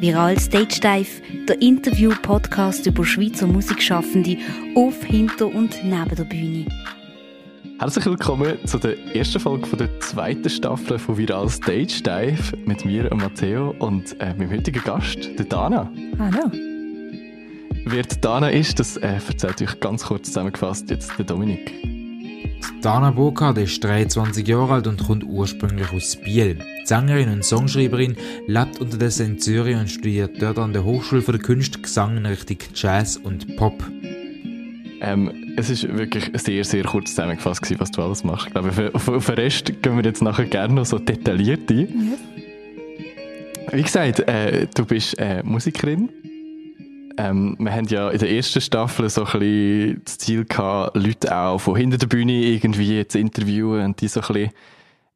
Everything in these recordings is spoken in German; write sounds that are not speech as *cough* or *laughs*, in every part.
Viral Stage Dive, der Interview-Podcast über Schweizer Musikschaffende auf, hinter und neben der Bühne. Herzlich willkommen zu der ersten Folge von der zweiten Staffel von Viral Stage Dive mit mir, Matteo, und äh, meinem heutigen Gast, der Dana. Hallo. Wer die Dana ist, das äh, erzählt euch ganz kurz zusammengefasst jetzt der Dominik. Dana Burkhardt ist 23 Jahre alt und kommt ursprünglich aus Biel. Sängerin und Songschreiberin lebt unterdessen in Zürich und studiert dort an der Hochschule für Kunst Gesang in Richtung Jazz und Pop. Ähm, es ist wirklich sehr, sehr kurz zusammengefasst gewesen, was du alles machst. Ich glaube, auf, auf den Rest gehen wir jetzt nachher gerne noch so detailliert ein. Ja. Wie gesagt, äh, du bist äh, Musikerin. Ähm, wir haben ja in der ersten Staffel so ein bisschen das Ziel gehabt, Leute auch von hinter der Bühne irgendwie zu interviewen und die so ein bisschen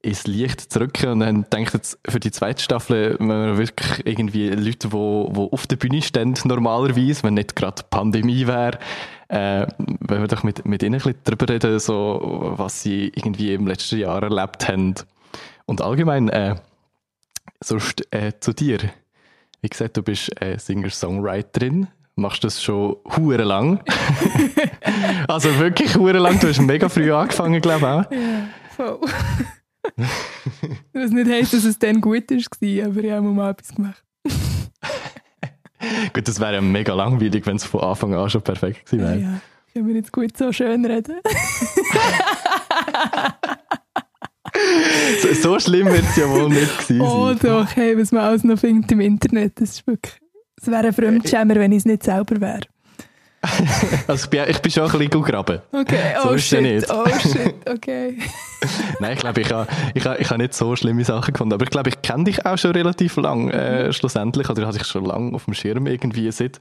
ins Licht zu rücken. Und dann denke ich jetzt, für die zweite Staffel, wenn wir wirklich irgendwie Leute, die, die auf der Bühne stehen, normalerweise, wenn nicht gerade Pandemie wäre, äh, wenn wir doch mit, mit ihnen ein bisschen darüber reden, so, was sie irgendwie im letzten Jahr erlebt haben. Und allgemein, äh, sonst äh, zu dir. Wie gesagt, du bist äh, Singer-Songwriterin, machst das schon hure lang. *laughs* *laughs* also wirklich hure lang. Du hast mega früh angefangen, glaube ich auch. Ja, voll. Was nicht heisst, dass es dann gut war, aber ich habe mal etwas gemacht. *laughs* gut, das wäre ja mega langweilig, wenn es von Anfang an schon perfekt gewesen wäre. Ja, ja. Können wir jetzt gut so schön reden? *laughs* so, so, schlimm wird es ja wohl nicht gewesen Oh doch, hey, was man alles noch findet im Internet, das ist wirklich... Es wäre ein Fremdschämer, wenn ich es nicht selber wäre. *laughs* also ich bin, ich bin schon ein bisschen graben. Okay, oh so shit, nicht. oh shit, okay. *laughs* Nein, ich glaube, ich habe ich ha, ich ha nicht so schlimme Sachen gefunden, aber ich glaube, ich kenne dich auch schon relativ lang, äh, schlussendlich, oder hatte ich schon lange auf dem Schirm irgendwie seit,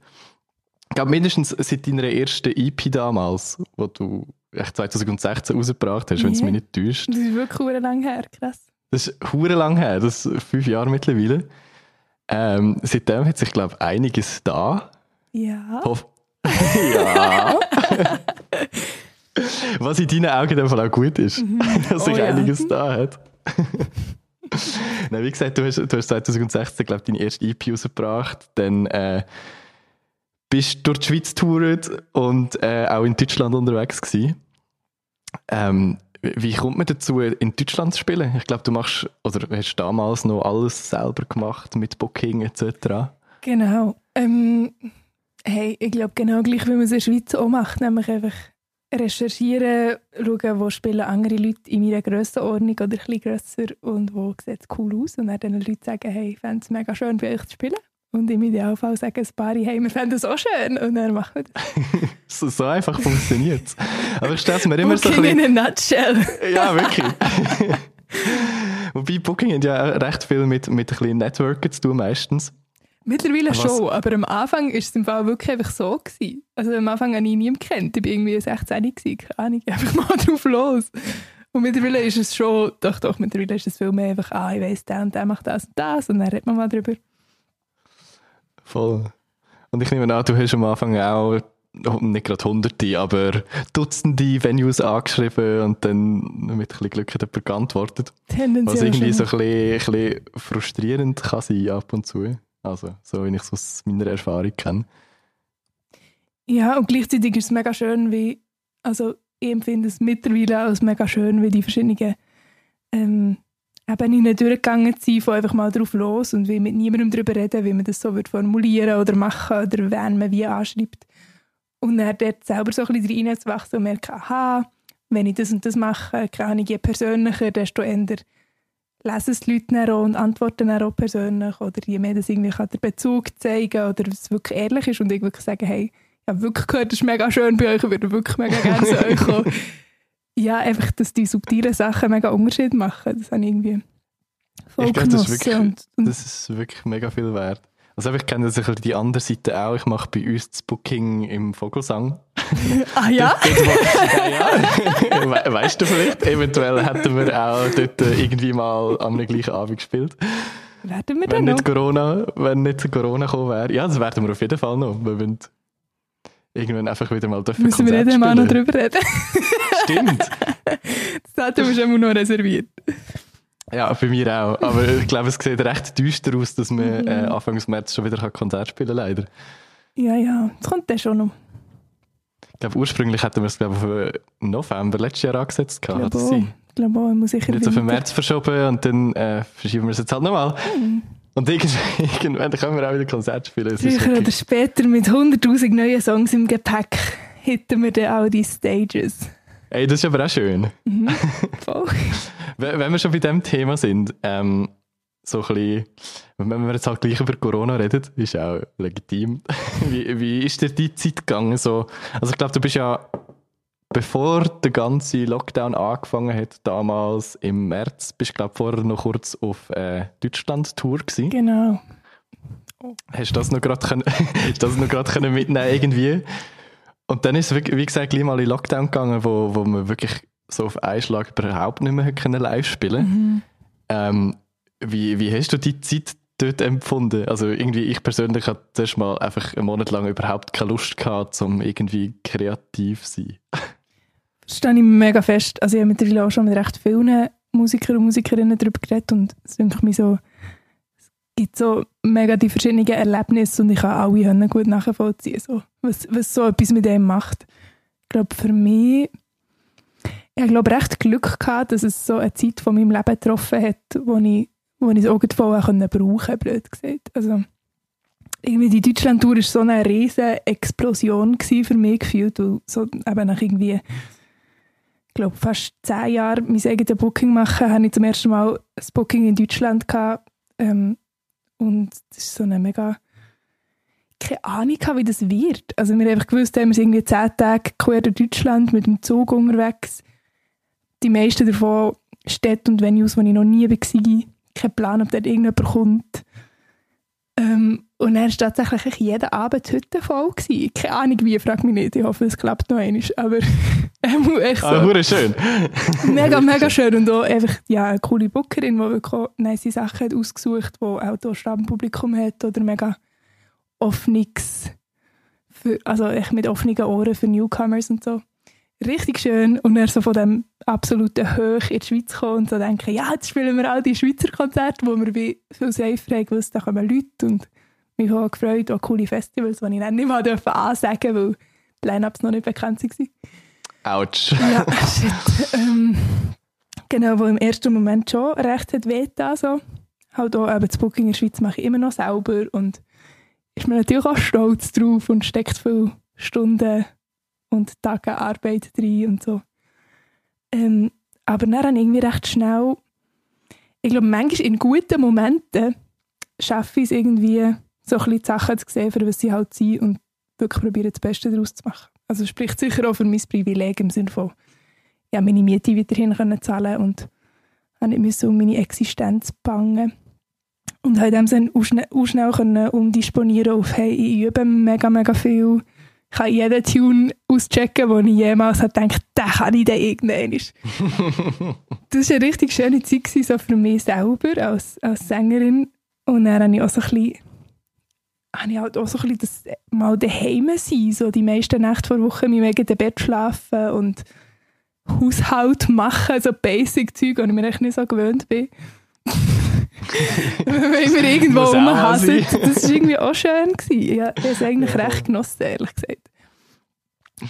ich glaube mindestens seit deiner ersten EP damals, wo du echt 2016 rausgebracht hast, yeah. wenn es mich nicht täuscht. Das ist wirklich lang her, krass. Das ist hure lang her, das ist fünf Jahre mittlerweile. Ähm, seitdem hat sich, glaube ich, einiges da. Ja. Hoff ja. *laughs* Was in deinen Augen Fall auch gut ist, mhm. *laughs* dass sich oh, einiges ja. da hat. *laughs* Nein, wie gesagt, du hast, du hast 2016, glaube ich, deine erste EP rausgebracht. Dann äh, bist du durch die Schweiz getourt und äh, auch in Deutschland unterwegs gewesen. Ähm, wie kommt man dazu, in Deutschland zu spielen? Ich glaube, du machst, oder hast damals noch alles selber gemacht mit Booking etc. Genau. Ähm, hey, ich glaube genau gleich, wie man es in der Schweiz auch macht, nämlich einfach recherchieren, schauen, wo spielen andere Leute in meiner Grössenordnung oder etwas grösser und wo sieht es cool aus und dann den Leuten sagen, hey, ich fände es mega schön, bei euch zu spielen. Und im Idealfall sagen ein paar, hey, wir fänden es auch schön. Und dann machen wir das. *laughs* so, so einfach funktioniert es. Aber ich stelle es mir immer Booking so ein bisschen... in a nutshell. *laughs* ja, wirklich. *laughs* Wobei Booking hat ja recht viel mit, mit ein bisschen Networking zu tun meistens. Mittlerweile Was? schon, aber am Anfang war es im Fall wirklich einfach so. Gewesen. Also am Anfang habe ich niemanden kennt. Ich war irgendwie 16, gewesen, keine Ahnung, einfach *laughs* mal drauf los. Und mittlerweile ist es schon, doch, doch, mittlerweile ist es viel mehr einfach, ah, ich weiss, der und der macht das und das und dann redet man mal drüber. Voll. Und ich nehme an, du hast am Anfang auch nicht gerade hunderte, aber Dutzende Venues angeschrieben und dann mit ein bisschen Glück hat jemand geantwortet. Was irgendwie so ein bisschen, ein bisschen frustrierend kann sein ab und zu. Also, so wie ich es aus meiner Erfahrung kenne. Ja, und gleichzeitig ist es mega schön, wie, also ich empfinde es mittlerweile als mega schön, wie die verschiedenen ähm, Ebenen durchgegangen sind, von einfach mal drauf los und wie mit niemandem darüber reden, wie man das so wird formulieren oder machen oder wen man wie anschreibt. Und dann dort selber so ein bisschen reinzuwachsen und merken, aha, wenn ich das und das mache, kann ich je persönlicher, desto eher lesen es die Leute dann auch und antworten dann auch persönlich oder je mehr das irgendwie kann der Bezug zeigen oder es wirklich ehrlich ist und ich wirklich sagen, hey, ich habe wirklich gehört, das ist mega schön bei euch, ich würde wirklich mega gerne zu euch kommen. *laughs* Ja, einfach, dass die subtilen Sachen mega Unterschied machen, das habe ich irgendwie voll ich glaube, das, ist wirklich, und, und das ist wirklich mega viel wert. Also ich kenne sicher die andere Seite auch. Ich mache bei uns das Booking im Vogelsang. *laughs* Ah ja? *laughs* ja, ja. *laughs* weißt du vielleicht? Eventuell hätten wir auch dort irgendwie mal am gleichen Abend gespielt. Werden wir wenn nicht noch? Corona, wenn nicht Corona gekommen wäre. Ja, das werden wir auf jeden Fall noch. Wir wollen irgendwann einfach wieder mal dürfen Müssen wir nicht mal noch drüber reden? Stimmt. Das wir schon mal noch reserviert. Ja, bei mir auch. Aber ich *laughs* glaube, es sieht recht düster aus, dass man äh, Anfang März schon wieder Konzert spielen kann, leider. Ja, ja, das kommt dann schon noch. Ich glaube, ursprünglich hätten wir es glaube auf November letztes Jahr angesetzt. Ich glaube auch. Ich glaube auch, muss sicher Jetzt auf den März verschoben und dann äh, verschieben wir es jetzt halt nochmal. Mhm. Und *laughs* irgendwann können wir auch wieder Konzert spielen. Früher oder später mit 100'000 neuen Songs im Gepäck hätten wir dann auch die Stages. Ey, das ist aber auch schön. Mhm, *laughs* voll. Wenn wir schon bei diesem Thema sind, ähm, so ein bisschen, wenn wir jetzt halt gleich über Corona reden, ist auch legitim. *laughs* wie, wie ist dir die Zeit gegangen? So? Also ich glaube, du bist ja, bevor der ganze Lockdown angefangen hat, damals im März, bist du glaube vorher noch kurz auf äh, Deutschland-Tour gewesen. Genau. Hast du das noch gerade *laughs* mitnehmen irgendwie? Und dann ist es, wie gesagt, gleich mal in Lockdown gegangen, wo, wo man wirklich so auf einen Schlag überhaupt nicht mehr können live spielen mhm. ähm, wie, wie hast du die Zeit dort empfunden? Also irgendwie, ich persönlich hatte zuerst mal einfach einen Monat lang überhaupt keine Lust gehabt, um irgendwie kreativ zu sein. Das stehe ich mega fest. Also ich habe mittlerweile auch schon mit recht vielen Musikern und Musikerinnen darüber geredet und es denke mir so, es gibt so mega die verschiedenen Erlebnisse und ich kann alle gut nachvollziehen, so, was, was so etwas mit dem macht. Ich glaube, für mich ich glaube recht Glück gehabt, dass es so eine Zeit von meinem Leben getroffen hat, wo ich, wo ich es auch brauchen konnte, blöd gesagt. Also, irgendwie die Deutschland-Tour war so eine riesige Explosion für mich gefühlt, weil so eben nach irgendwie, ich glaube, fast zehn Jahren mein eigenes Booking machen, habe ich zum ersten Mal ein Booking in Deutschland gehabt. Ähm, und das ist so eine mega keine Ahnung wie das wird. Also wir haben einfach gewusst, wir sind irgendwie zehn Tage quer durch Deutschland mit dem Zug unterwegs die meisten davon Städte und Venues, wo ich noch nie war. Kein Plan, ob dort irgendjemand kommt. Ähm, und er war tatsächlich jeden Abend heute voll. Gewesen. Keine Ahnung wie, frag mich nicht. Ich hoffe, es klappt noch einmal. Aber *laughs* echt so. Ah, schön. mega, mega schön. Und auch einfach ja, eine coole Bookerin, die wirklich nice Sachen hat ausgesucht, die auch hier Stammpublikum hat oder mega offenes, für, also echt mit offenen Ohren für Newcomers und so richtig schön. Und er so von dem absoluten Höch in die Schweiz kommen und so denken, ja, jetzt spielen wir all die Schweizer Konzerte, wo wir wie viel safer haben gewusst, da kommen Leute und mich habe gefreut, auch coole Festivals, die ich dann nicht mal ansagen durfte, weil die Line-Ups noch nicht bekannt waren. Autsch. Ja, *laughs* shit. ähm, genau, wo im ersten Moment schon recht hat weh so. Halt auch eben das Booking in der Schweiz mache ich immer noch selber und ist mir natürlich auch stolz drauf und steckt viele Stunden und Tage Arbeit drin und so. Ähm, aber dann irgendwie recht schnell, ich glaube, manchmal in guten Momenten schaffe ich es irgendwie, so ein bisschen die Sachen zu sehen, für was sie halt sind und wirklich probieren, das Beste daraus zu machen. Also spricht sicher auch für mein Privileg im Sinne von, ja, meine Miete weiterhin können zahlen und habe nicht um meine Existenz bangen. Und habe dem Sinne auch schnell, auch schnell können umdisponieren auf, hey, ich übe mega, mega viel ich kann jeden Tune auschecken, wo ich jemals habe gedacht, den kann ich dann irgendwann. *laughs* das war eine richtig schöne Zeit so für mich selber als, als Sängerin. Und dann habe ich auch so ein bisschen, habe ich halt auch so ein bisschen das mal daheim sein, so die meisten Nächte vor Woche mit wegen dem Bett schlafen und Haushalt machen, so Basic-Zeug, die ich mir echt nicht so gewöhnt bin. *laughs* *laughs* Wenn wir irgendwo rumhasen. Das war irgendwie auch schön. Gewesen. Ich habe es eigentlich ja. recht genossen, ehrlich gesagt.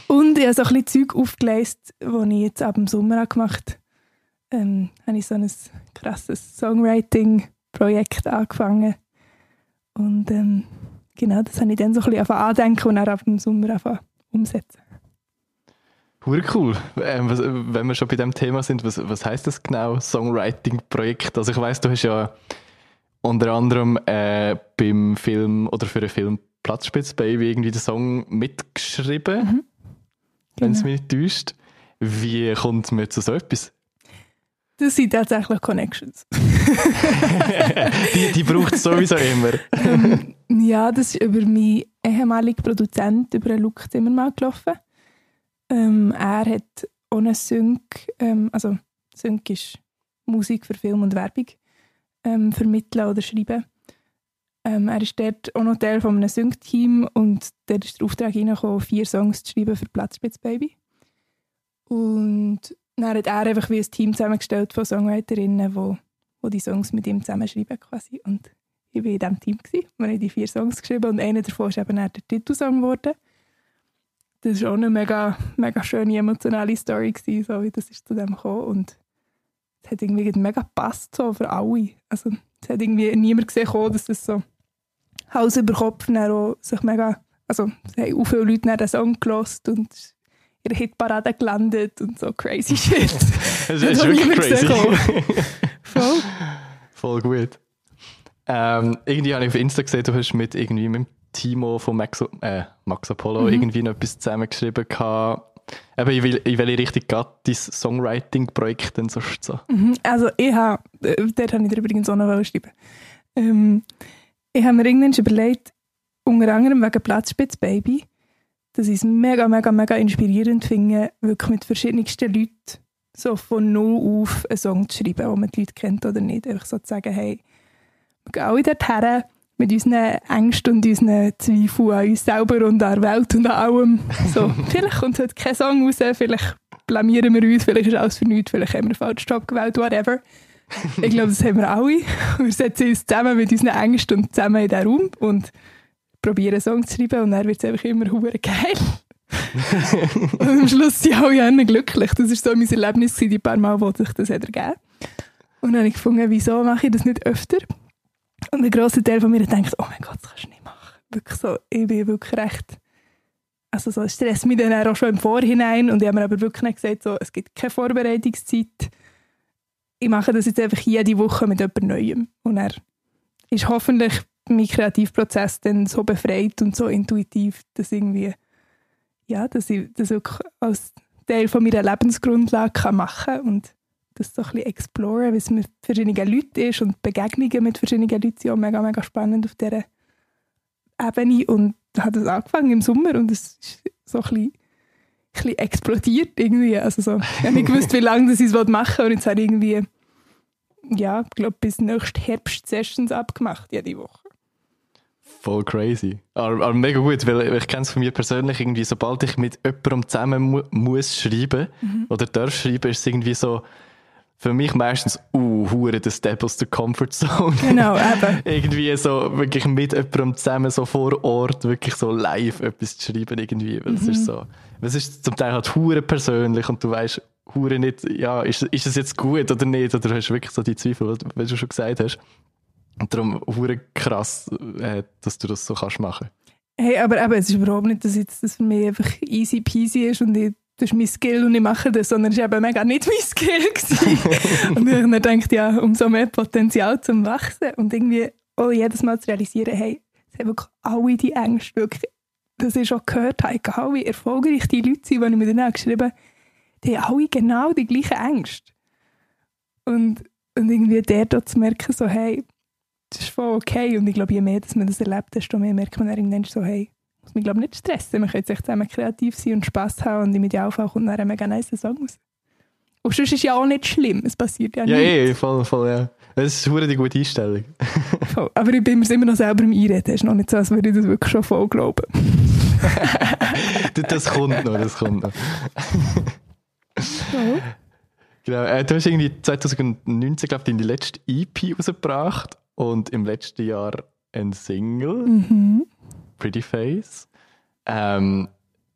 Und ich habe so ein bisschen Zeug aufgeleistet, das ich jetzt ab dem Sommer gemacht habe. Ähm, habe ich so ein krasses Songwriting-Projekt angefangen. Und ähm, genau, das habe ich dann so ein bisschen andenken und dann ab dem Sommer umsetzen. Hure cool. Ähm, was, wenn wir schon bei dem Thema sind, was, was heißt das genau, Songwriting-Projekt? Also ich weiß, du hast ja unter anderem äh, beim Film oder für den Film Platzspitz Baby irgendwie den Song mitgeschrieben, mhm. genau. wenn es mich nicht täuscht. Wie kommt man zu so etwas? Das sind tatsächlich Connections. *laughs* die die braucht es sowieso immer. ähm, ja, das ist über meinen ehemaligen Produzent, über Luke Zimmermann gelaufen. Ähm, er hat ohne Sync, ähm, also Sync ist Musik für Film und Werbung, ähm, vermitteln oder schreiben. Ähm, er ist dort auch noch Teil von einem Sync-Team und dort ist der Auftrag reingekommen, vier Songs zu schreiben für Platzspitz Baby. Und dann hat er einfach wie ein Team zusammengestellt von Songwriterinnen, die die die Songs mit ihm zusammenschreiben quasi. Und ich war in diesem Team. Gewesen. Wir haben die vier Songs geschrieben und einer davon ist eben der Titelsong geworden. Das war auch eine mega, mega schöne emotionale Story, gewesen, so wie das ist zu dem gekommen. Und es hat irgendwie mega gepasst so für alle. Also es hat irgendwie niemand gesehen, dass das so Hals über Kopf auch sich mega, also es haben auch viele Leute den Song gelost und der Hitparade gelandet und so crazy shit. *laughs* das ist wirklich crazy. Voll. Voll gut. Ähm, irgendwie habe ich auf Insta gesehen, du hast mit irgendwie mit Timo von Max, äh, Max Apollo mhm. irgendwie noch etwas zusammengeschrieben gehabt. Eben, ich will, in welche Richtung geht dein Songwriting-Projekt denn sonst so? Mhm, also ich habe, äh, dort habe ich übrigens auch noch geschrieben. Ähm, ich habe mir irgendwann überlegt, unter anderem wegen Platzspitz Baby, dass ich es mega, mega, mega inspirierend finde, wirklich mit verschiedensten Leuten so von null auf einen Song zu schreiben, wo man die Leute kennt oder nicht. Einfach so zu sagen, hey, wir gehen alle dorthin mit unseren Ängsten und unseren Zweifeln an uns selber und an der Welt und an allem. So, *laughs* vielleicht kommt heute kein Song raus, vielleicht blamieren wir uns, vielleicht ist alles für nichts, vielleicht haben wir einen falschen Job gewählt, whatever. Ich glaube, das haben wir alle. *laughs* Wir setzen uns zusammen mit unseren Ängsten und zusammen in diesen Raum und probieren einen Song zu schreiben und dann wird es einfach immer hure geil. *laughs* und am Schluss sind alle glücklich. Das war so mein Erlebnis, die paar Mal, wo sich das ergeben. Und dann habe ich gefunden, wieso mache ich das nicht öfter? Und ein grosser Teil von mir denkt, oh mein Gott, das kannst du nicht machen. Wirklich so, ich bin wirklich recht, also so Stress mich dann auch schon im Vorhinein und ich habe mir aber wirklich nicht gesagt, so, es gibt keine Vorbereitungszeit. Ich mache das jetzt einfach jede Woche mit jemand Neuem. Und er ist hoffentlich mein Kreativprozess dann so befreit und so intuitiv, dass irgendwie, ja, dass ich das wirklich als Teil von meiner Lebensgrundlage kann machen kann das so ein bisschen exploren, wie es mit verschiedenen Leuten ist und Begegnungen mit verschiedenen Leuten sind auch mega, mega spannend auf dieser Ebene und hat es angefangen im Sommer und es ist so ein bisschen, ein bisschen explodiert irgendwie. Also so, ich habe nicht gewusst, wie *laughs* lange ich es machen will und jetzt habe ich irgendwie, ja, ich glaube, bis nächsten Herbst Sessions abgemacht, jede Woche. Voll crazy. Aber, aber mega gut, weil ich kenne es von mir persönlich irgendwie, sobald ich mit jemandem zusammen mu muss schreiben mhm. oder darf schreiben, ist es irgendwie so, für mich meistens, uh, hure der Step aus der Comfort Zone. Genau, eben. *laughs* irgendwie so, wirklich mit jemandem zusammen so vor Ort, wirklich so live etwas zu schreiben irgendwie, weil mhm. es ist so, es ist zum Teil halt hure persönlich und du weißt hure nicht, ja, ist, ist es jetzt gut oder nicht, oder hast du wirklich so die Zweifel, wie du schon gesagt hast. Und darum hure krass, äh, dass du das so kannst machen. Hey, aber eben, es ist überhaupt nicht, dass jetzt das für mich einfach easy peasy ist und ich das ist mein Skill und ich mache das, sondern es war eben mega nicht mein Skill. *laughs* und ich habe gedacht, ja, umso mehr Potenzial zum Wachsen und irgendwie auch jedes Mal zu realisieren, hey, es haben wirklich alle die Ängste, wirklich, das ist auch gehört, habe, alle erfolgreich die Leute sind, die ich mir dann geschrieben habe, die haben alle genau die gleichen Ängste. Und, und irgendwie der dort zu merken, so, hey, das ist voll okay. Und ich glaube, je mehr dass man das erlebt, desto mehr merkt man irgendwann so, hey, muss mich glaube nicht stressen. Man könnte sich zusammen kreativ sein und Spass haben und im Idealfall kommt dann ein mega nice Song raus. Und sonst ist es ja auch nicht schlimm, es passiert ja, ja nicht. Ja, eh, voll, voll, ja. Das ist eine gute Einstellung. *laughs* voll. Aber ich bin mir immer noch selber im Einreden. Es ist noch nicht so, als würde ich das wirklich schon voll glauben. *laughs* das kommt noch, das kommt noch. Genau, äh, du hast irgendwie 2019, glaube ich, deine letzte EP rausgebracht und im letzten Jahr ein Single. Mhm. Pretty Face. Ähm,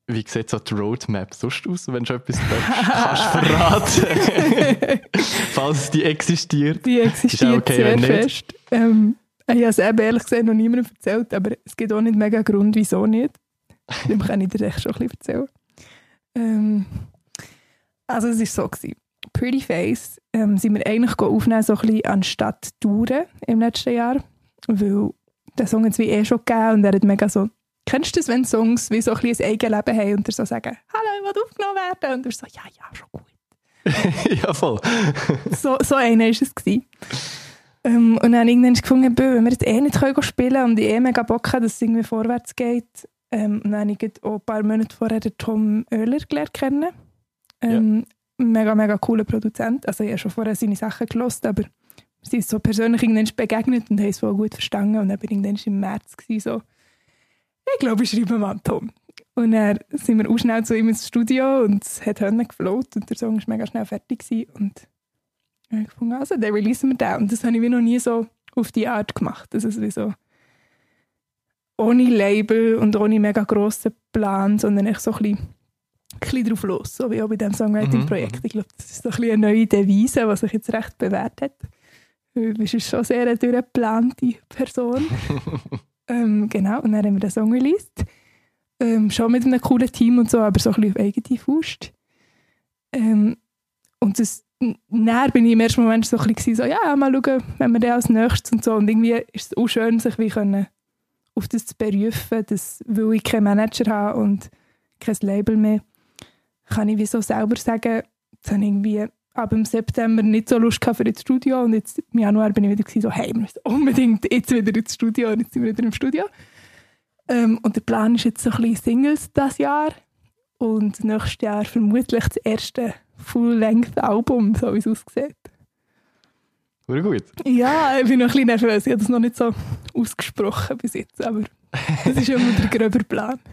wie sieht so die Roadmap sonst aus, wenn du etwas *laughs* kannst verraten? *laughs* Falls die existiert. Die existiert okay, sehr fest. Ähm, ich habe es eben ehrlich gesagt noch niemandem erzählt, aber es gibt auch nicht mega Grund, wieso nicht. Dem kann ich dir echt schon ein bisschen erzählen. Ähm, also es war so. Gewesen. Pretty Face ähm, sind wir eigentlich aufnehmen, so ein bisschen anstatt Touren im letzten Jahr, weil den Song jetzt wie eh schon gegeben und er hat mega so, kennst du das, wenn Songs wie so ein, ein Eigenleben haben und dir so sagen, hallo, ich will aufgenommen werden und du so, ja, ja, schon gut. *laughs* ja, voll. *laughs* so, so einer war es. Gewesen. Ähm, und dann irgendwann gefunden, wenn wir jetzt eh nicht können spielen können und ich eh mega Bock habe, dass es irgendwie vorwärts geht. Ähm, und dann habe ich auch ein paar Monate vorher den Tom Oehler gelernt kennen. Ähm, ja. Mega, mega cooler Produzent. Also ich habe schon vorher seine Sachen gelost, aber sind so persönlich irgendwann begegnet und haben es voll gut verstanden. Und dann war irgendwann im März gewesen, so, ich glaube, ich schreibe mal Tom. Und dann sind wir auch schnell zu ihm ins Studio und es hat Hörner gefloat und der Song war mega schnell fertig. Gewesen. Und habe ich gefunden, also dann releasen wir den. Und das habe ich wie noch nie so auf die Art gemacht. Das ist wie so ohne Label und ohne mega grossen Plan, sondern echt so ein bisschen, ein bisschen drauf los, so wie auch bei diesem Songwriting-Projekt. Mhm, Ich glaube, das ist so ein bisschen eine neue Devise, die sich jetzt recht bewährt hat. Du bist schon sehr eine durchgeplante Person. *laughs* ähm, genau, und dann haben wir den Song released. Ähm, schon mit einem coolen Team und so, aber so ein bisschen auf eigene Faust. Ähm, und das, dann bin ich im ersten Moment so ein bisschen so, ja, mal schauen, wenn wir den als nächstes und so. Und irgendwie ist es auch schön, sich wie können auf das zu berufen, dass, weil ich keinen Manager habe und kein Label mehr, kann ich wie so selber sagen, jetzt habe ich irgendwie ab dem September nicht so Lust für ins Studio und jetzt im Januar bin ich wieder so, hey, wir müssen unbedingt jetzt wieder ins Studio und jetzt sind wir wieder im Studio. Ähm, und der Plan ist jetzt so ein bisschen Singles das Jahr und nächstes Jahr vermutlich das erste Full-Length-Album, so wie es aussieht. War gut. Ja, ich bin noch ein bisschen nervös. Ich habe das noch nicht so ausgesprochen bis jetzt, aber das ist immer der gröber Plan. *laughs*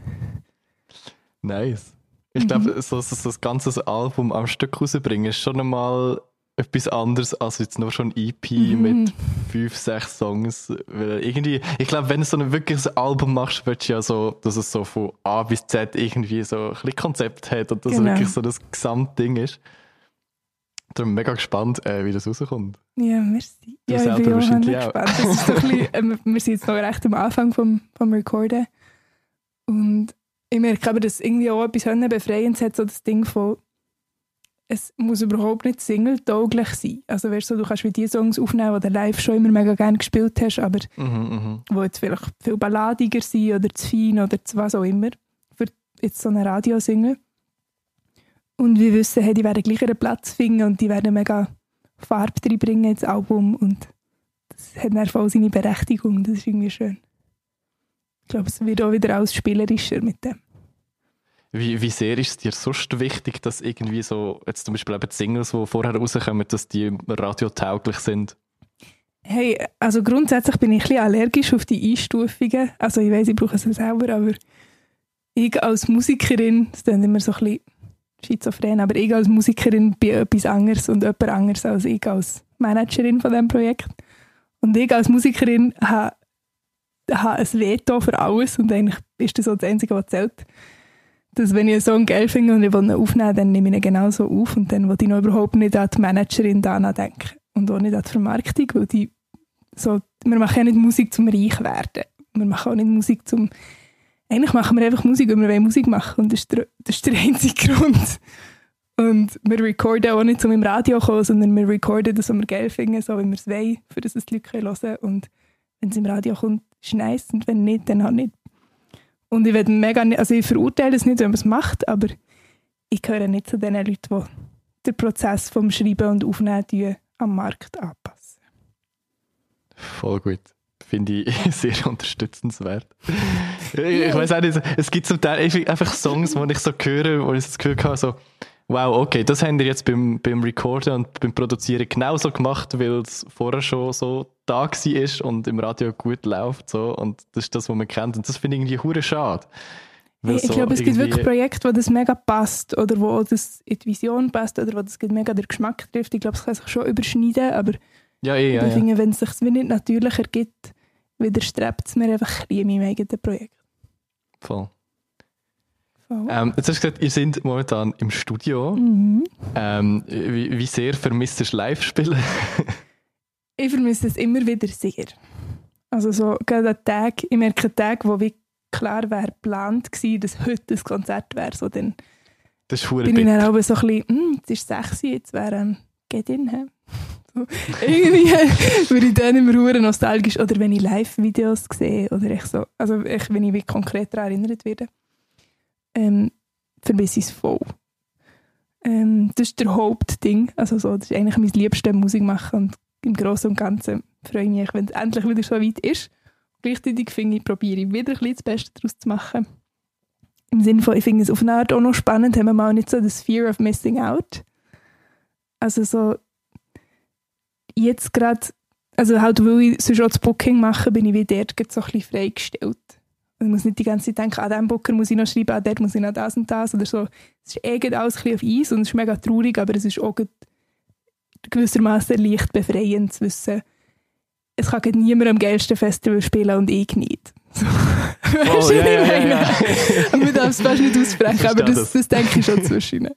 Nice. Ich glaube, so, so das ganze Album am Stück rausbringen ist schon einmal etwas anderes als jetzt nur schon EP Mhm. mit fünf, sechs Songs. Weil irgendwie, ich glaube, wenn du so ein wirkliches Album machst, willst du ja so, dass es so von A bis Z irgendwie so ein bisschen Konzept hat und dass es Genau. wirklich so das Gesamtding ist. Darum bin ich mega gespannt, äh, wie das rauskommt. Ja, merci. Du ja, ich selber bin auch wahrscheinlich auch. gespannt. Das ist so ein bisschen, *laughs* ähm, wir sind jetzt noch recht am Anfang vom, vom Recorden. Und ich merke aber, dass irgendwie auch etwas befreiend hat, so das Ding von, es muss überhaupt nicht single-tauglich sein. Also weißt du, du kannst wie die Songs aufnehmen, die du live schon immer mega gerne gespielt hast, aber Mhm, wo jetzt vielleicht viel balladiger sind oder zu fein oder zu was auch immer, für jetzt so eine Radio singen. Und wir wissen, hey, die werden gleich ihren Platz finden und die werden mega Farbe reinbringen ins Album und das hat dann voll seine Berechtigung, das ist irgendwie schön. Ich glaube, es wird auch wieder alles spielerischer mit dem. Wie, wie sehr ist es dir sonst wichtig, dass irgendwie so, jetzt zum Beispiel eben die Singles, die vorher rauskommen, dass die radiotauglich sind? Hey, also grundsätzlich bin ich ein allergisch auf die Einstufungen. Also ich weiß, ich brauche es selber, aber ich als Musikerin, das klingt immer so ein bisschen schizophren, aber ich als Musikerin bin etwas anderes und jemand anderes als ich als Managerin von diesem Projekt. Und ich als Musikerin habe, habe ein Veto für alles und eigentlich ist das so das Einzige, was zählt. Dass wenn ich einen Song geil finde und ich will ihn aufnehmen, dann nehme ich ihn genauso auf und dann will ich noch überhaupt nicht an die Managerin Dana denken und auch nicht an die Vermarktung, weil die so, wir machen ja nicht Musik zum reich werden. Wir machen auch nicht Musik zum eigentlich machen wir einfach Musik, weil wir Musik machen und das ist der, das ist der *laughs* einzige Grund. Und wir recorden auch nicht, um im Radio zu kommen, sondern wir recorden das, was wir geil finden, so wie wir es wollen, für das es die Leute hören können. Und wenn es im Radio kommt, ist nice und wenn nicht, dann halt nicht. Und ich mega nicht, also ich verurteile es nicht, wenn man es macht, aber ich gehöre nicht zu den Leuten, die den Prozess vom Schreiben und Aufnehmen am Markt anpassen. Voll gut. Finde ich *laughs* sehr unterstützenswert. *laughs* ich ich weiß auch nicht, es gibt zum Teil einfach- einfach Songs, wo ich so höre, wo ich das Gefühl habe, so, wow, okay, das haben wir jetzt beim, beim Recorden und beim Produzieren genauso gemacht, weil es vorher schon so da war und im Radio gut läuft. So, und das ist das, was man kennt. Und das finde ich irgendwie hure schade. Hey, ich so glaube, es gibt wirklich Projekte, wo das mega passt oder wo das in die Vision passt oder wo das mega den Geschmack trifft. Ich glaube, es kann sich schon überschneiden, aber Ja, ja, ja. ich ja. finde, wenn es sich nicht natürlich ergibt, widerstrebt es mir einfach ein bisschen in meinem eigenen Projekt. Voll. Voll. Ähm, jetzt hast du gesagt, ihr seid momentan im Studio. Mhm. Ähm, wie, wie sehr vermisst du Live-Spielen? *laughs* Ich vermisse es immer wieder sehr. Also so gerade an Tag, ich merke einen Tag, wo wie klar wäre geplant gewesen, dass heute ein Konzert wäre, so dann Das ist bin ich dann auch so ein bisschen, hm, es ist 6 Uhr, jetzt wäre ein Get in. hä? *laughs* So, irgendwie *laughs* bin ich dann immer hure nostalgisch. Oder wenn ich Live-Videos sehe, oder ich so, also ich, wenn ich wie konkret daran erinnert werde, ähm, vermisse ich es voll. Ähm, das ist der Hauptding. Also so, das ist eigentlich mein liebstes Musik machen und im Großen und Ganzen freue ich mich, wenn es endlich wieder so weit ist. Gleichzeitig finde ich, probiere ich wieder ein bisschen das Beste daraus zu machen. Im Sinne von, ich finde es auf eine Art auch noch spannend, haben wir mal nicht so das Fear of Missing Out. Also so, jetzt gerade, also halt, weil ich sonst auch das Booking mache, bin ich wie dort gerade so ein bisschen freigestellt. Ich muss nicht die ganze Zeit denken, an diesem Booker muss ich noch schreiben, an dort muss ich noch das und das oder so. Es ist eh alles ein bisschen auf Eis und es ist mega traurig, aber es ist auch gewissermaßen leicht befreiend zu wissen, es kann niemand am geilsten Festival spielen und ich nicht. *laughs* So. Oh, Weißt du, ja, was ich ja, ja, meine? ja. Man darf es fast nicht aussprechen, aber das, das. denke ich schon zwischen.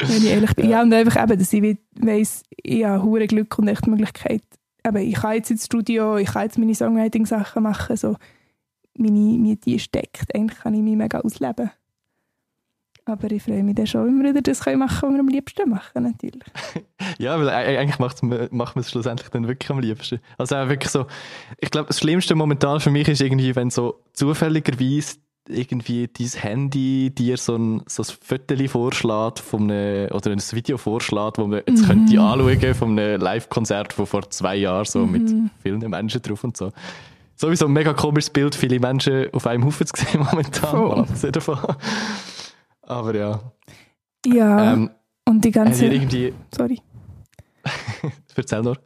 Wenn ich ehrlich bin. Ja, und einfach eben, dass ich weiss, ich habe hure Glück und echt Möglichkeit, eben, ich kann jetzt ins Studio, ich kann jetzt meine Songwriting-Sachen machen, so, meine Miete ist deckt. Eigentlich kann ich mich mega ausleben. Aber ich freue mich dann schon, wenn wir wieder das können machen, was wir am liebsten machen, natürlich. *laughs* Ja, weil e- eigentlich macht man es schlussendlich dann wirklich am liebsten. Also auch wirklich so, ich glaube, das Schlimmste momentan für mich ist irgendwie, wenn so zufälligerweise irgendwie dein Handy dir so ein, so ein Foto vorschlägt von einem, oder ein Video vorschlägt, wo man jetzt könnte anschauen von einem Live-Konzert von vor zwei Jahren, so mit vielen Menschen drauf und so. Sowieso ein mega komisches Bild, viele Menschen auf einem Haufen zu sehen *laughs* momentan, abgesehen davon. Aber ja, Ja, ähm, und die ganze... irgendwie, Sorry. *laughs* erzähl nur.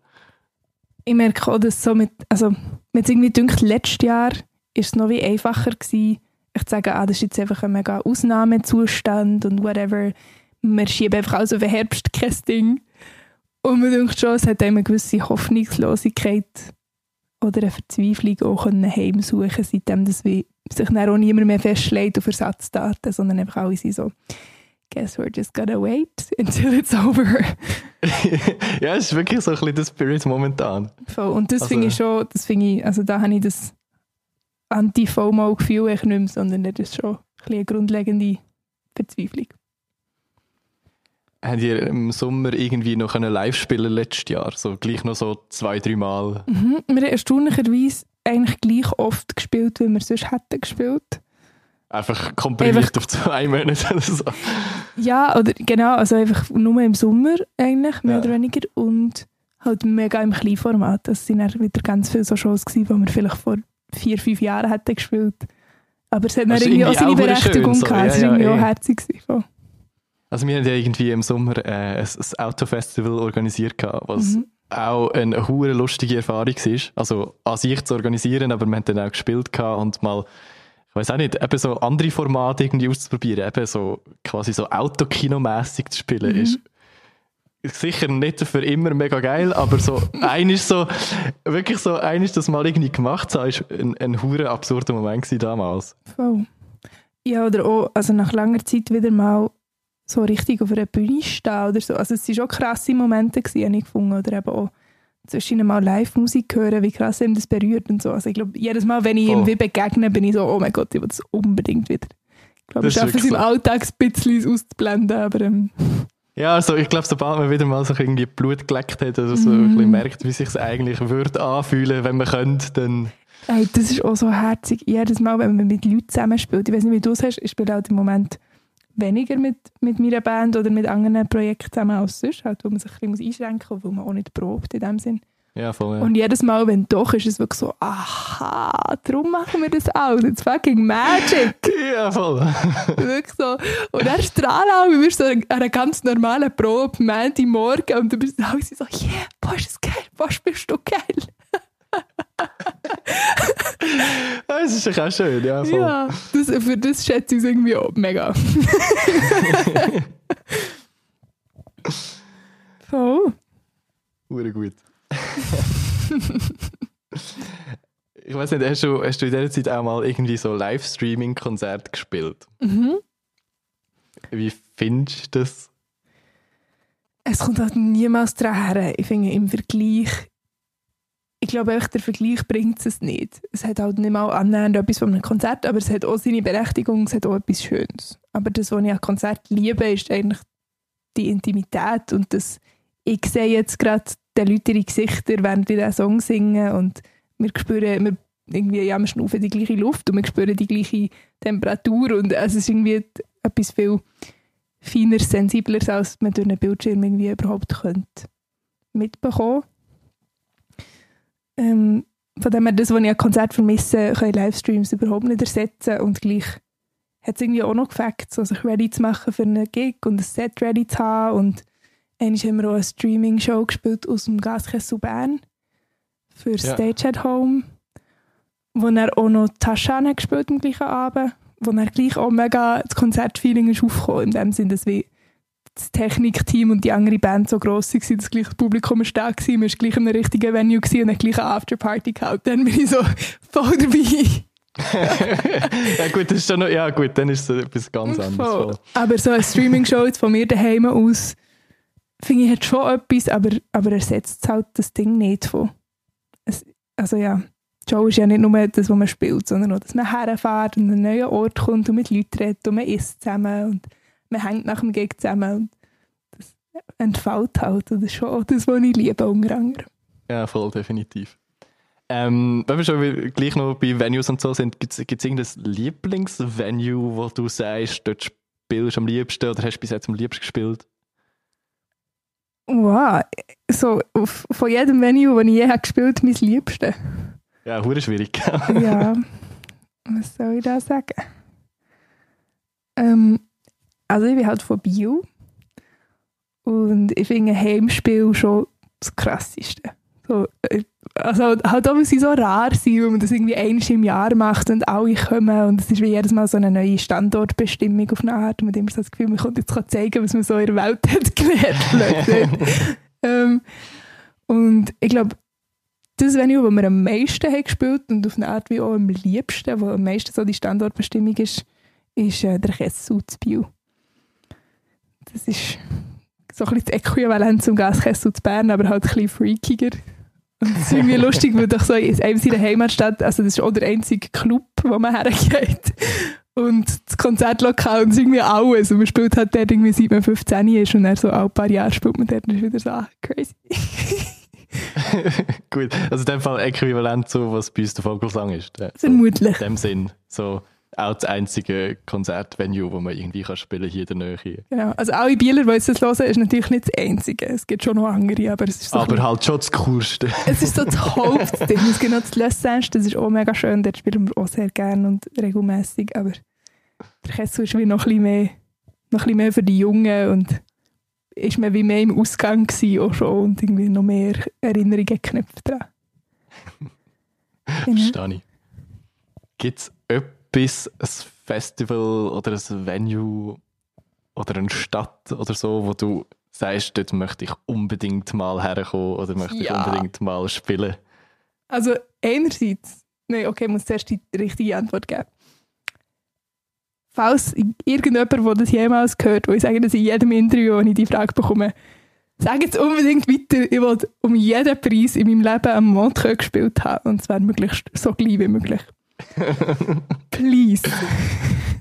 ich merke auch, dass so mit, also, mir jetzt irgendwie gedacht, letztes Jahr ist es noch wie einfacher gewesen, ich zu sagen, ah, das ist jetzt einfach ein mega Ausnahmezustand und whatever. Wir schieben einfach alles auf den Herbst, kein Ding. Und man denkt schon, es hat einem eine gewisse Hoffnungslosigkeit oder eine Verzweiflung auch können heimsuchen, seitdem dass wie sich dann auch niemand mehr festlegt auf Ersatzdaten, sondern einfach alle sind so, guess we're just gonna wait until it's over. *laughs* ja, es ist wirklich so ein bisschen der Spirit momentan. Voll. Und das Also- finde ich schon, das finde ich, also da habe ich das Anti-FOMO-Gefühl nicht mehr, sondern das ist schon ein eine grundlegende Verzweiflung. Habt ihr im Sommer irgendwie noch live spielen letztes Jahr? So gleich noch so zwei, drei Mal. Mhm. Wir haben erstaunlicherweise eigentlich gleich oft gespielt, wie wir sonst hätten gespielt. Einfach komprimiert Einfach- auf zwei Monate oder so. Ja, oder genau, also einfach nur im Sommer eigentlich, mehr Ja. oder weniger. Und halt mega im Kleinformat. Das sind dann wieder ganz viele so Shows gewesen, die wir vielleicht vor vier, fünf Jahren hätten gespielt. Aber es hat dann Das ist irgendwie auch seine Berechtigung schön so. gehabt. Es Ja, war irgendwie ja, auch herzig. gewesen. Also wir haben ja irgendwie im Sommer äh, ein, ein Autofestival organisiert, was Mhm. auch eine hure lustige Erfahrung war. Also an sich zu organisieren, aber wir haben dann auch gespielt und mal, ich weiß auch nicht, eben so andere Formate irgendwie auszuprobieren, eben so quasi so Autokinomässig zu spielen, Mhm. ist sicher nicht für immer mega geil, aber so ein ist so, wirklich so ein ist das mal irgendwie gemacht zu haben, ist ein, ein hure absurder Moment damals. Voll. Ja, oder auch also nach langer Zeit wieder mal so richtig auf einer Bühne stehen oder so. Also es waren schon krasse Momente, gewesen, habe ich gefunden. Oder eben auch zwischen mal Live-Musik hören, wie krass ihm das berührt und so. Also ich glaube, jedes Mal, wenn ich ihm Voll. wie begegne, bin ich so, oh mein Gott, ich will das unbedingt wieder. Ich glaube, ich schaffe es im. Alltag ein bisschen es auszublenden, aber ähm, Ja, also ich glaube, sobald man wieder mal so irgendwie Blut geleckt hat oder so ein bisschen merkt, wie sich eigentlich würde anfühlen, wenn man könnte, dann Ey, das ist auch so herzig. Jedes Mal, wenn man mit Leuten zusammenspielt, ich weiß nicht, wie du es hast, ich spiele halt im Moment weniger mit, mit meiner Band oder mit anderen Projekten zusammen als sonst, halt, wo man sich ein bisschen einschränken muss, wo man auch nicht probt in dem Sinn. ja, voll. Ja. Und jedes Mal, wenn doch, ist es wirklich so, aha, darum machen wir das auch. It's fucking magic. *laughs* ja, voll. *laughs* wirklich so. Und er strahlt auch, wie wir so an einer ganz normalen Probe, Mandy Morgen, und du bist auch so, yeah, boah, ist das geil, boah, bist du geil. *laughs* Das ist doch auch schön, ja, voll. Ja, das, für das schätze ich es irgendwie auch mega. *laughs* Voll. Hure gut. *laughs* ich weiß nicht, hast du, hast du in dieser Zeit auch mal irgendwie so Livestreaming-Konzerte gespielt? Mhm. Wie findest du das? Es kommt halt niemals daran her. Ich finde im Vergleich, ich glaube echt, der Vergleich bringt es nicht. Es hat halt nicht mal annähernd etwas von einem Konzert, aber es hat auch seine Berechtigung, es hat auch etwas Schönes. Aber das, was ich an Konzert liebe, ist eigentlich die Intimität und das, ich sehe jetzt gerade den Leuten ihre Gesichter, während wir diesen Song singen und wir spüren, wir irgendwie, ja, wir schnaufen die gleiche Luft und wir spüren die gleiche Temperatur und es ist irgendwie etwas viel feiner, sensibler, als man durch einen Bildschirm irgendwie überhaupt könnte mitbekommen. Ähm, von dem her, das, was ich an Konzert vermisse, können Livestreams überhaupt nicht ersetzen und gleich hat es irgendwie auch noch Facts, so sich ready zu machen für einen Gig und ein Set ready zu haben und einmal haben wir auch eine Streaming-Show gespielt aus dem Gaskessel Bern für Ja. Stage at Home, wo er auch noch Taschane gespielt am gleichen Abend, wo er gleich auch mega das Konzertfeeling ist aufgekommen, in dem Sinne, dass wir das Technikteam und die andere Band so gross waren, das Publikum stark war. Man war gleich in einem richtigen Venue und hat gleich eine Afterparty gehabt. Dann bin ich so *laughs* voll dabei. *laughs* ja gut, das ist schon noch, ja gut, dann ist es etwas ganz anderes. Voll. Aber so eine Streaming-Show von mir daheim aus, finde ich, hat schon etwas, aber, aber ersetzt halt das Ding nicht von. Es, also ja, die Show ist ja nicht nur das, was man spielt, sondern auch, dass man herfährt und an einen neuen Ort kommt und mit Leuten redet und man isst zusammen und man hängt nach dem Gig zusammen und das entfällt halt. Das ist schon auch das, was ich liebe, unter anderem. Ja, voll, definitiv. Ähm, wenn wir schon gleich noch bei Venues und so sind, gibt es irgendein Lieblingsvenue, wo du sagst, dort spielst du am liebsten oder hast du bis jetzt am liebsten gespielt? Wow, so von jedem Venue, das ich je habe gespielt mein Liebste. Ja, hure schwierig. ja, was soll ich da sagen? Ähm, also ich bin halt von Bio und ich finde Heimspiel schon das Krasseste. So, also halt auch, weil sie so rar sind, weil man das irgendwie einmal im Jahr macht und alle kommen und es ist wie jedes Mal so eine neue Standortbestimmung auf eine Art und man hat immer so das Gefühl, man kommt jetzt zeigen, was man so in der Welt hat gelernt. *laughs* ähm, und ich glaube, das Venue, wo wir am meisten haben gespielt und auf eine Art wie auch am liebsten, wo am meisten so die Standortbestimmung ist, ist äh, der Kessel zu Biel. Das ist so ein bisschen das Äquivalent zum Gaskessel zu Bern, aber halt ein bisschen freakiger. Und es ist irgendwie lustig, weil doch so in einem seiner Heimatstadt, also das ist auch der einzige Club, wo man hergeht. Und das Konzertlokal und es ist irgendwie alles. Und man spielt halt dort irgendwie seit man 15 ist und dann so ein paar Jahre spielt man dort und ist wieder so, ah, crazy. *laughs* Gut, also in dem Fall äquivalent zu, was bei uns der Vogelsang ist. Vermutlich. in dem Sinn, so auch das einzige Konzertvenue, wo man irgendwie kann spielen hier in der Nähe. Genau, also alle Bieler, die jetzt das hören, ist natürlich nicht das einzige. Es gibt schon noch andere, aber es ist so Aber halt schon das Coolste. *laughs* Es ist so das Hauptding. es gibt noch das Lössenst, das ist auch mega schön, dort spielen wir auch sehr gerne und regelmäßig, aber der Kessel ist wie noch ein bisschen mehr, noch ein bisschen mehr für die Jungen und ist man wie mehr im Ausgang gewesen auch schon und irgendwie noch mehr Erinnerungen geknüpft dran. *laughs* genau. Verstehe ich. Gibt es etwas, ein Festival oder ein Venue oder eine Stadt oder so, wo du sagst, dort möchte ich unbedingt mal herkommen oder möchte ja. ich unbedingt mal spielen? Also einerseits, nein, okay, ich muss zuerst die richtige Antwort geben. Falls irgendjemand, der das jemals gehört, wo ich sage dass in jedem Interview, wenn ich die Frage bekomme, sage jetzt unbedingt weiter, ich will um jeden Preis in meinem Leben am Montreux gespielt haben und zwar möglichst so gleich wie möglich. *laughs* Please.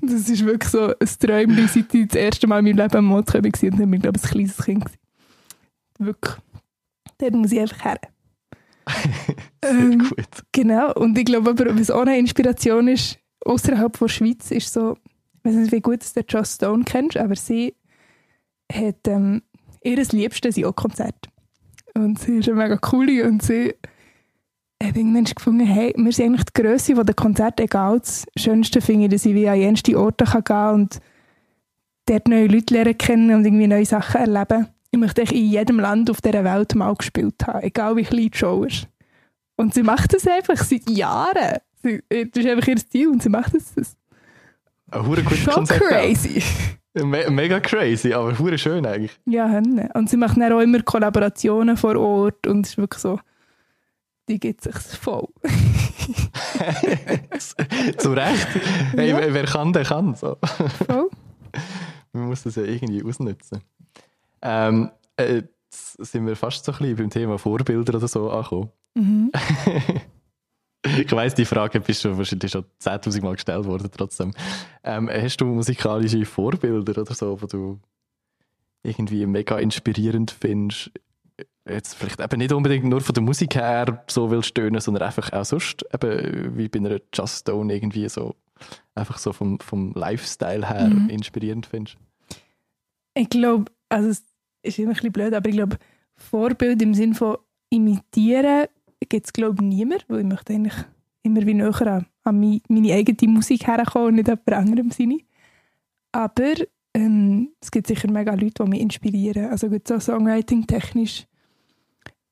Das ist wirklich so ein Träumchen, seit ich das erste Mal in meinem Leben am Montreux war und dann bin ich, glaube ich, ein kleines Kind. Gewesen. Wirklich. Dort muss ich einfach her. *laughs* ähm, gut. Genau, und ich glaube aber, was auch eine Inspiration ist, außerhalb der Schweiz, ist so, ich weiß nicht, wie gut du Joss Stone kennst, aber sie hat ähm, ihr Liebste sind auch Konzerte. Und sie ist eine mega coole und sie hat irgendwann gefunden, hey, wir sind eigentlich die Grösse von den Konzerten, egal. Das Schönste finde ich, dass ich wie an jenste Orte gehen kann und dort neue Leute lernen kennen und irgendwie neue Sachen erleben. Ich möchte in jedem Land auf dieser Welt mal gespielt haben, egal wie klein die Show ist. Und sie macht das einfach seit Jahren. Sie, das ist einfach ihr Stil und sie macht das. Ein hure gutes Schon Konzept. crazy. Me mega crazy, aber hure schön eigentlich. Ja, und sie macht dann auch immer Kollaborationen vor Ort und es ist wirklich so, die gibt sich voll. *laughs* Zu Recht. Hey, ja. wer kann, der kann. So. Voll. Man muss das ja irgendwie ausnutzen. Ähm, äh, jetzt sind wir fast so ein bisschen beim Thema Vorbilder oder so angekommen. Mhm. *laughs* ich weiss, die Frage bist du wahrscheinlich schon 10.000 Mal gestellt worden trotzdem. Ähm, hast du musikalische Vorbilder oder so, die du irgendwie mega inspirierend findest? Jetzt vielleicht eben nicht unbedingt nur von der Musik her so will stöhnen, sondern einfach auch sonst, eben wie bei einer Just Stone irgendwie so, einfach so vom, vom Lifestyle her mhm. inspirierend findest? Ich glaube, also es ist immer ein bisschen blöd, aber ich glaube, Vorbild im Sinne von imitieren gibt es, glaube ich, niemand, weil ich möchte eigentlich immer wie näher an, an meine eigene Musik herkommen und nicht an anderem Sinne. Aber ähm, es gibt sicher mega Leute, die mich inspirieren. Also gut, so Songwriting-technisch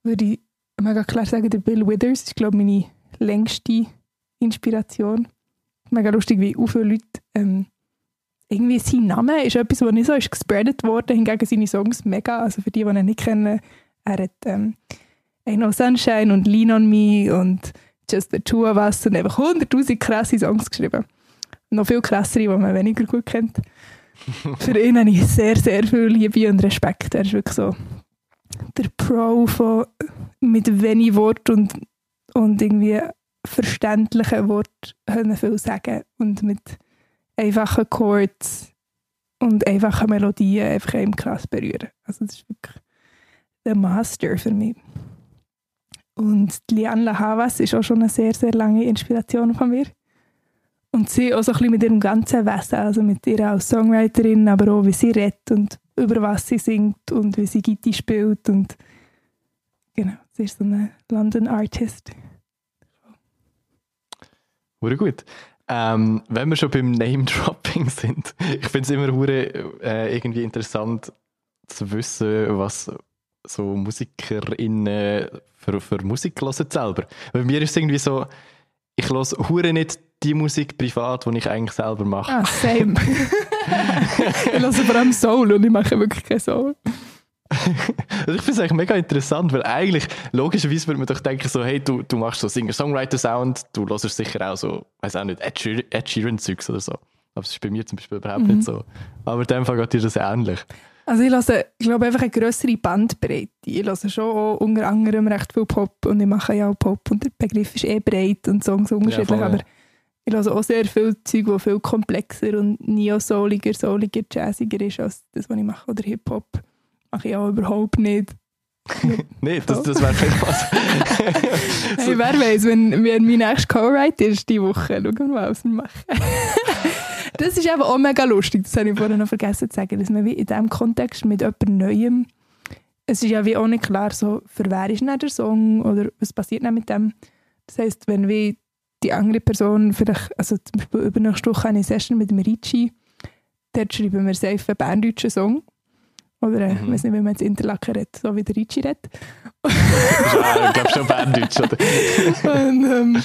würde ich mega klar sagen, der Bill Withers ist, glaube ich, meine längste Inspiration. Mega lustig, wie viele Leute ähm, irgendwie sein Name ist etwas, was nicht so ist gespreadet worden, hingegen seine Songs mega, also für die, die ihn nicht kennen, er hat ähm, Ain't No Sunshine und Lean On Me und Just the Two of Us und einfach hunderttausend krasse Songs geschrieben. Noch viel krassere, die man weniger gut kennt. *laughs* für ihn habe ich sehr, sehr viel Liebe und Respekt. Er ist wirklich so der Pro von mit wenig Wort und, und irgendwie verständlichen Wort können viel sagen und mit einfachen Chords und einfachen Melodien einfach eben krass berühren. Also das ist wirklich der Master für mich. Und Lianla Havas ist auch schon eine sehr, sehr lange Inspiration von mir. Und sie auch so ein bisschen mit ihrem ganzen Wesen, also mit ihr als Songwriterin, aber auch wie sie redet und über was sie singt und wie sie Gitarre spielt und genau, sie ist so eine London Artist. Hure gut. Ähm, wenn wir schon beim Name-Dropping *laughs* sind, ich finde es immer hure, äh, irgendwie interessant zu wissen, was so MusikerInnen für, für Musik hören selber. Bei mir ist es irgendwie so, ich höre hure nicht die Musik privat, die ich eigentlich selber mache. Ah, same. *laughs* ich höre vor allem Soul und ich mache wirklich kein Soul. also ich finde es eigentlich mega interessant, weil eigentlich, logischerweise würde man doch denken, so, hey, du, du machst so Singer-Songwriter-Sound, du hörst sicher auch so, weiß auch nicht, Ed, Sheeran, Ed Sheeran-Zeugs oder so. Aber das ist bei mir zum Beispiel überhaupt mhm. nicht so. Aber in dem Fall geht dir das ähnlich. Also ich höre, ich glaube, einfach eine größere Bandbreite. Ich höre schon auch unter anderem recht viel Pop und ich mache ja auch Pop und der Begriff ist eh breit und Songs unterschiedlich, ja, voll, aber ich höre auch sehr viel Zeug, das viel komplexer und neo-souliger, souliger, jazziger ist als das, was ich mache, oder Hip-Hop mache ich auch überhaupt nicht. *laughs* Nein, das, das wäre vielleicht was. *laughs* hey, wer weiß, wenn, wenn mein nächster Co-Write ist die Woche, schauen wir mal, was wir machen. *laughs* das ist eben auch mega lustig, das habe ich vorhin noch vergessen zu sagen, dass man wie in diesem Kontext mit jemandem Neuem, es ist ja wie auch nicht klar, so, für wer ist denn der Song oder was passiert denn mit dem. Das heisst, wenn wie die andere Person vielleicht, also zum Beispiel übernächste Woche eine Session mit dem Ricci, dort schreiben wir safe einen berndeutschen Song oder äh, mhm. ich weiß nicht, wie man jetzt Interlaken redet, so wie der Ricci redet. ja, ich glaube schon Berndeutsch, oder? *laughs* und, ähm,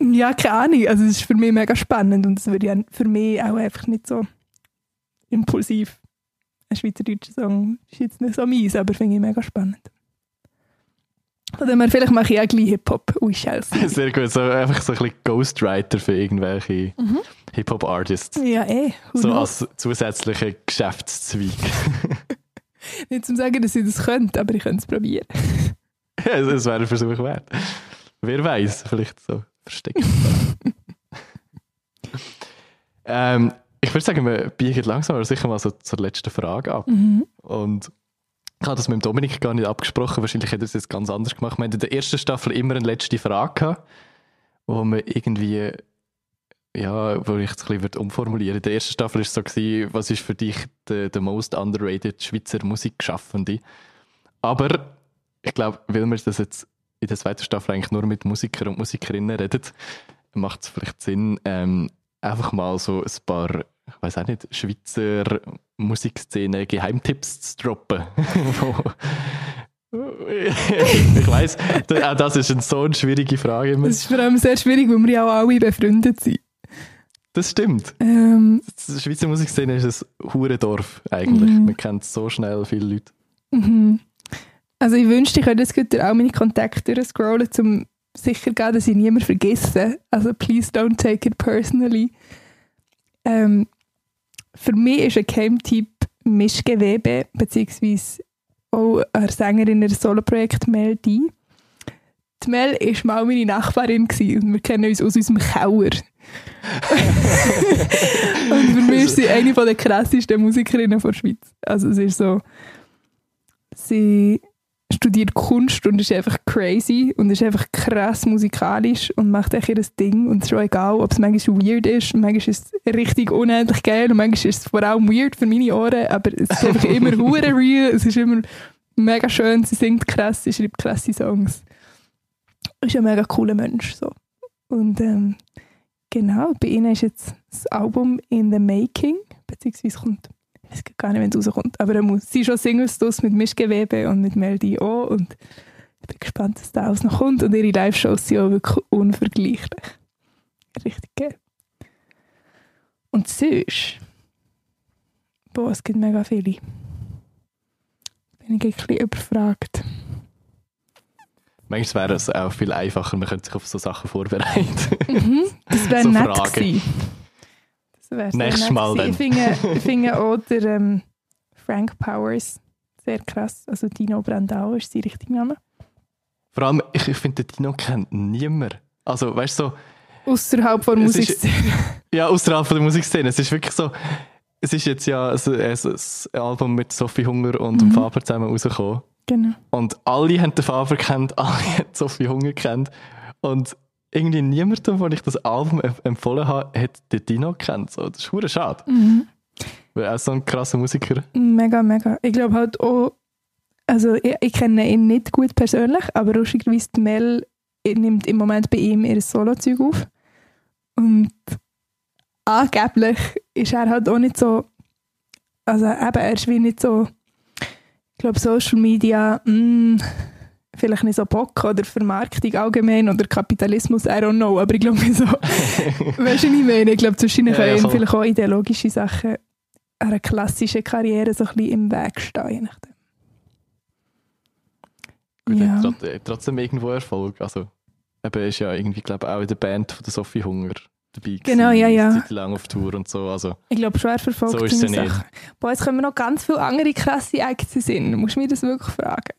ja, keine Ahnung. Also es ist für mich mega spannend und es würde ja für mich auch einfach nicht so impulsiv. Ein schweizerdeutscher Song ist jetzt nicht so meins, aber finde ich mega spannend. Von dem her, vielleicht mache ich auch gleich Hip-Hop. Ui, scheiße. *laughs* Sehr gut, so einfach so ein bisschen Ghostwriter für irgendwelche mhm. Hip-Hop-Artists. Ja, eh. So als zusätzlicher Geschäftszweig. *laughs* Nicht zum sagen, dass ich das könnte, aber ich könnte es probieren. *laughs* ja, es wäre ein Versuch wert. Wer weiß, vielleicht so versteckt. ähm, ich würde sagen, wir biegen langsam aber sicher mal so zur letzten Frage ab. Mhm. Und ich habe das mit Dominik gar nicht abgesprochen. Wahrscheinlich hätte er es jetzt ganz anders gemacht. Wir hatten in der ersten Staffel immer eine letzte Frage gehabt, wo wir irgendwie, ja, wo ich es ein bisschen umformulieren In der ersten Staffel war es so, gewesen, was ist für dich der, der most underrated Schweizer Musikschaffende? Aber ich glaube, weil wir das jetzt in der zweiten Staffel eigentlich nur mit Musikern und Musikerinnen reden, macht es vielleicht Sinn, ähm, einfach mal so ein paar ich weiß auch nicht, Schweizer Musikszene Geheimtipps zu droppen. *laughs* *laughs* ich weiß, auch das ist eine so eine schwierige Frage. Immer. Das ist vor allem sehr schwierig, weil wir ja auch alle befreundet sind. Das stimmt. Ähm, die Schweizer Musikszene ist ein Hurendorf eigentlich. Mhm. Man kennt so schnell viele Leute. Mhm. Also ich wünschte, ich könnte jetzt auch meine Kontakte durchscrollen, um sicher gehen, dass ich niemand vergesse. Also please don't take it personally. Ähm, für mich ist ein Geheimtipp Mischgewebe, beziehungsweise auch eine Sängerin in Soloprojekt Mel D. Die Mel war mal meine Nachbarin und wir kennen uns aus unserem Keller. *laughs* und für mich ist sie eine der krassesten Musikerinnen der Schweiz. Also es ist so, sie studiert Kunst und ist einfach crazy und ist einfach krass musikalisch und macht echt ihr Ding und es ist auch egal, ob es manchmal weird ist, manchmal ist es richtig unendlich geil und manchmal ist es vor allem weird für meine Ohren, aber es ist einfach immer *laughs* hure real, es ist immer mega schön, sie singt krass, sie schreibt krasse Songs. Ist ein mega cooler Mensch, so. Und ähm, genau, bei ihnen ist jetzt das Album in the making, beziehungsweise kommt ich weiß gar nicht, wenn es rauskommt. Aber er muss. Sie schon Singles durch mit Mischgewebe und mit Melody auch. Und ich bin gespannt, was da alles noch kommt. Und ihre Live-Shows sind auch wirklich unvergleichlich. Richtig geil. Und sonst, Boah, es gibt mega viele. Bin ich ein bisschen überfragt. Manchmal wäre es auch viel einfacher, man könnte sich auf so Sachen vorbereiten. Mhm, das wäre *laughs* So nett Fragen. gewesen. Wäre Nächstes Mal gewesen. Ich finde, ich *laughs* finde auch der ähm, Frank Powers sehr krass. Also Dino Brandau ist sein richtiger Name. Vor allem, ich, ich finde, Dino kennt niemand. Also, weißt du, so, Außerhalb von ist- Musikszene. *laughs* ja, außerhalb von der Musikszene, es ist wirklich so, es ist jetzt ja ein, ein, ein Album mit Sophie Hunger und dem Mhm. Faber zusammen rausgekommen. Genau. Und alle haben den Faber kennt, *laughs* alle haben Sophie Hunger kennt. Und irgendwie niemandem, wo ich das Album em- empfohlen habe, hat den Dino kennt. So, das ist hure schade. Mhm. Weil er ist so ein krasser Musiker. Mega, mega. Ich glaube halt auch, also ich, ich kenne ihn nicht gut persönlich, aber lustigerweise die Mel nimmt im Moment bei ihm ihr Solo-Zeug auf. Und angeblich ist er halt auch nicht so, also eben, er ist wie nicht so, ich glaube Social Media, mm, vielleicht nicht so Bock oder Vermarktung allgemein oder Kapitalismus, I don't know, aber ich glaube so, *laughs* weißt du, was ich meine? Ich glaube, wahrscheinlich Ja, ja, können voll. vielleicht auch ideologische Sachen einer klassischen Karriere so ein bisschen im Weg stehen. Gut, Ja. hat trotzdem irgendwo Erfolg. Also, eben ist ja irgendwie, glaube auch in der Band von der Sophie Hunger dabei Genau, ja, ja. lang auf Tour und so. Also, Ich glaube, schwer verfolgt So ist sie nicht. Boah, jetzt kommen noch ganz viele andere krasse Acts in den Sinn. Du musst mir das wirklich fragen.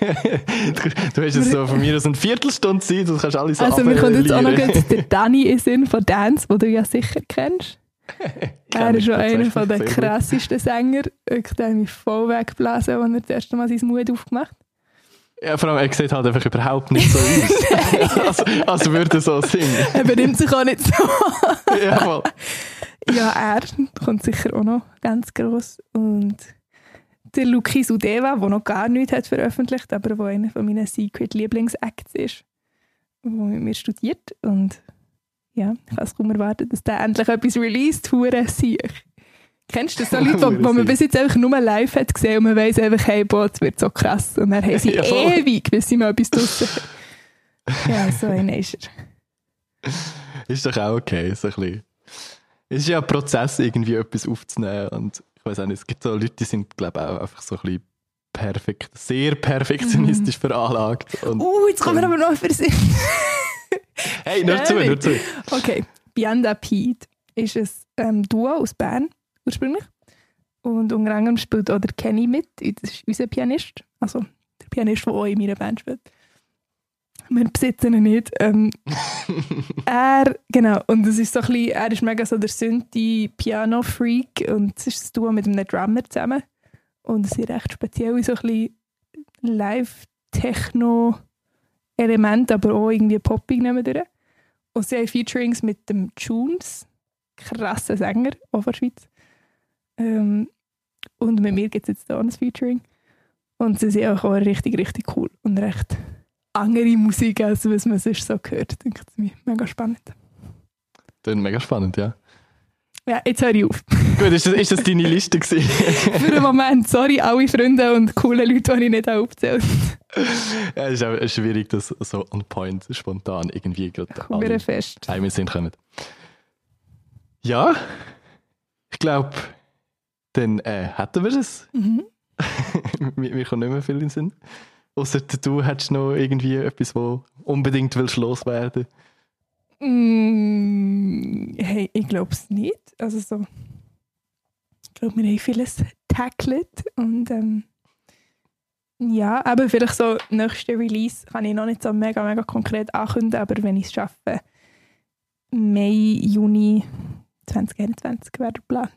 Du, du hast jetzt so von mir aus eine Viertelstunde Zeit, du kannst alle so also, mir kommt jetzt auch noch der Danny in den Sinn von Dance, den du ja sicher kennst. Kenn *laughs* Er ist schon einer von der krassesten Sänger. Ich habe mich voll weggeblasen, als er das erste Mal sein Mut aufgemacht hat. Ja, vor allem, er sieht halt einfach überhaupt nicht so aus. *laughs* als, als würde er so singen. Er benimmt sich auch nicht so. Ja, voll. ja, er kommt sicher auch noch ganz gross. Und der Luki Sudeva, der noch gar nichts hat veröffentlicht, aber der einer von meinen Secret-Lieblingsacts ist, der mit mir studiert. Und ja, ich kann es kaum erwarten, dass der endlich etwas released, hure siech. Kennst du das so *laughs* Leute, die man bis jetzt einfach nur live hat gesehen und man weiss einfach, hey, boah, es wird so krass. Und dann haben sie *laughs* Ja, ewig, bis sie mal etwas draussen. Ja, so einer ist er. Ist doch auch okay, so ein bisschen. Es ist ja ein Prozess, irgendwie etwas aufzunehmen. Und ich weiß auch nicht, es gibt so Leute, die sind, glaube ich, auch einfach so ein bisschen perfekt, sehr perfektionistisch veranlagt. Und, Uh, jetzt kommen wir aber noch für Sinn. *laughs* hey, nur zu, nur zu. Okay, Bianda Pete ist ein ähm, Duo aus Bern ursprünglich. Und unter anderem spielt auch der Kenny mit. Das ist unser Pianist. Also der Pianist, der auch in meiner Band spielt. Wir besitzen ihn nicht. Ähm, *laughs* er, genau, und es ist so ein bisschen, er ist mega so der Synthi-Piano-Freak und es ist ein Duo mit einem Drummer zusammen. Und es sind recht speziell so ein bisschen Live-Techno-Elemente, aber auch irgendwie Popping nebendurch. Und sie haben Featurings mit dem Tunes, krasser Sänger, auch von der Schweiz. Ähm, und mit mir gibt es jetzt auch ein Featuring. Und sie sind auch richtig, richtig cool und recht andere Musik, als was man sonst so hört. Denke ich mir. Mega spannend. Das ist mega spannend, ja. Ja, jetzt höre ich auf. Gut, ist das, ist das deine Liste gewesen? *laughs* Für den Moment, sorry, alle Freunde und coole Leute, die ich nicht aufzählt ja, es ist auch schwierig, das so on point, spontan irgendwie gerade alle fest. einem Sinn kommen. Ja, ich glaube, dann äh, hätten wir es. Mhm. *laughs* mir, mir kommt nicht mehr viel in den Sinn. Außer du hättest noch irgendwie etwas, wo unbedingt willst loswerden. Mm, hey, ich glaube es nicht. Also so, ich glaube, wir haben vieles tackled und ähm, ja, aber vielleicht so nächste Release kann ich noch nicht so mega, mega konkret ankündigen, aber wenn ich es schaffe, Mai, Juni 2021 wäre der Plan.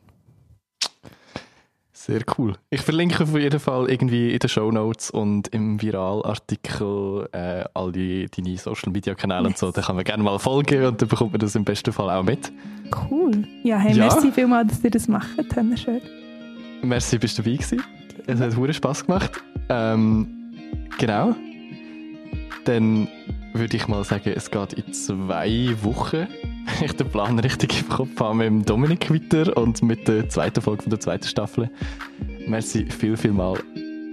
Sehr cool. Ich verlinke auf jeden Fall irgendwie in den Show Notes und im Viralartikel äh, all die, deine Social Media Kanäle und so. Da kann man gerne mal folgen und dann bekommt man das im besten Fall auch mit. Cool. Ja, hey, Ja. merci vielmals, dass ihr das macht. Haben wir schön. Merci, bist du dabei gewesen. Es hat hure Spass gemacht. Ähm, genau. Dann würde ich mal sagen, es geht in zwei Wochen, *laughs* ich den Plan richtig im Kopf habe, mit dem Dominik weiter und mit der zweiten Folge von der zweiten Staffel. Merci viel, viel mal,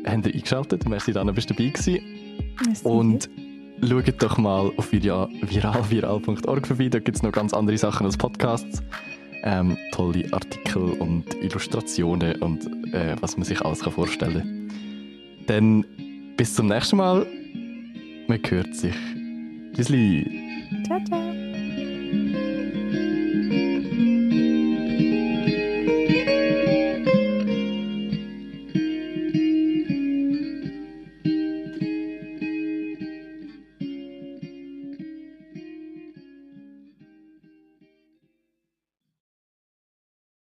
habt ihr eingeschaltet. Merci, Dana, bist du dabei gewesen. Merci Und schaut doch mal auf vira- viral.viral.org vorbei. Da gibt es noch ganz andere Sachen als Podcasts. ähm, tolle Artikel und Illustrationen und äh, was man sich alles kann vorstellen kann. Dann bis zum nächsten Mal. Man hört sich. Tschüssli. Ciao, ciao.